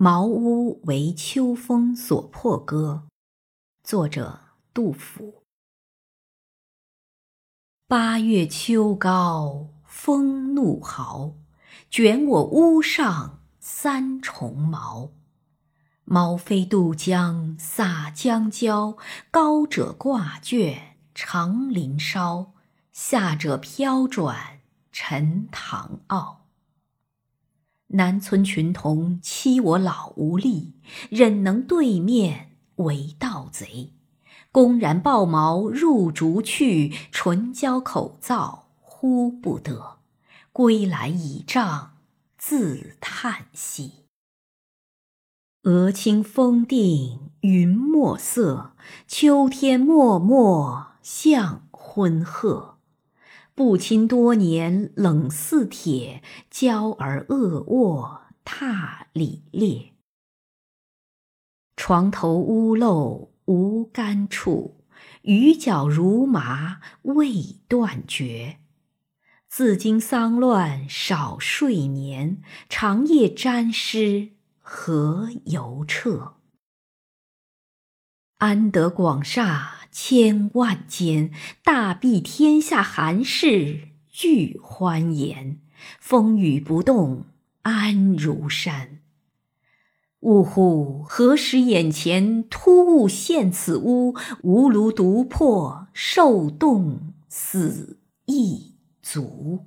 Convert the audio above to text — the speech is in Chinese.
茅屋为秋风所破歌，作者杜甫。八月秋高风怒号，卷我屋上三重茅。茅飞渡江洒江郊，高者挂卷长林梢，下者飘转沉塘坳。南村群童欺我老无力，忍能对面为盗贼。公然抱茅入竹去，唇焦口燥呼不得。归来倚杖自叹息。俄顷风定云墨色，秋天漠漠向昏鹤。不亲多年冷似铁，娇儿恶卧踏里裂。床头屋漏无干处，雨脚如麻未断绝。自经丧乱少睡眠，长夜沾湿。何由彻？安得广厦千万间，大庇天下寒士俱欢颜。风雨不动安如山。呜呼！何时眼前突兀现此屋？吾庐独破受冻死亦足。